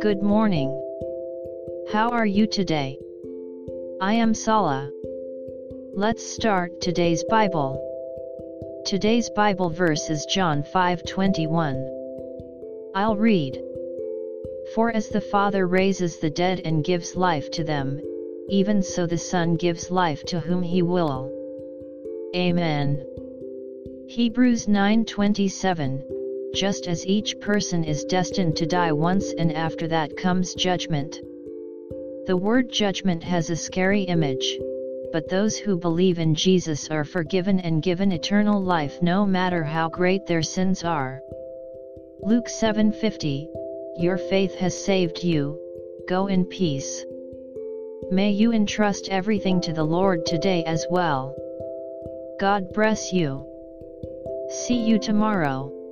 Good morning. How are you today? I am Sala. Let's start today's Bible. Today's Bible verse is John 5:21. I'll read. For as the Father raises the dead and gives life to them, even so the Son gives life to whom he will. Amen. Hebrews 9:27 Just as each person is destined to die once and after that comes judgment. The word judgment has a scary image, but those who believe in Jesus are forgiven and given eternal life no matter how great their sins are. Luke 7:50 Your faith has saved you. Go in peace. May you entrust everything to the Lord today as well. God bless you. See you tomorrow.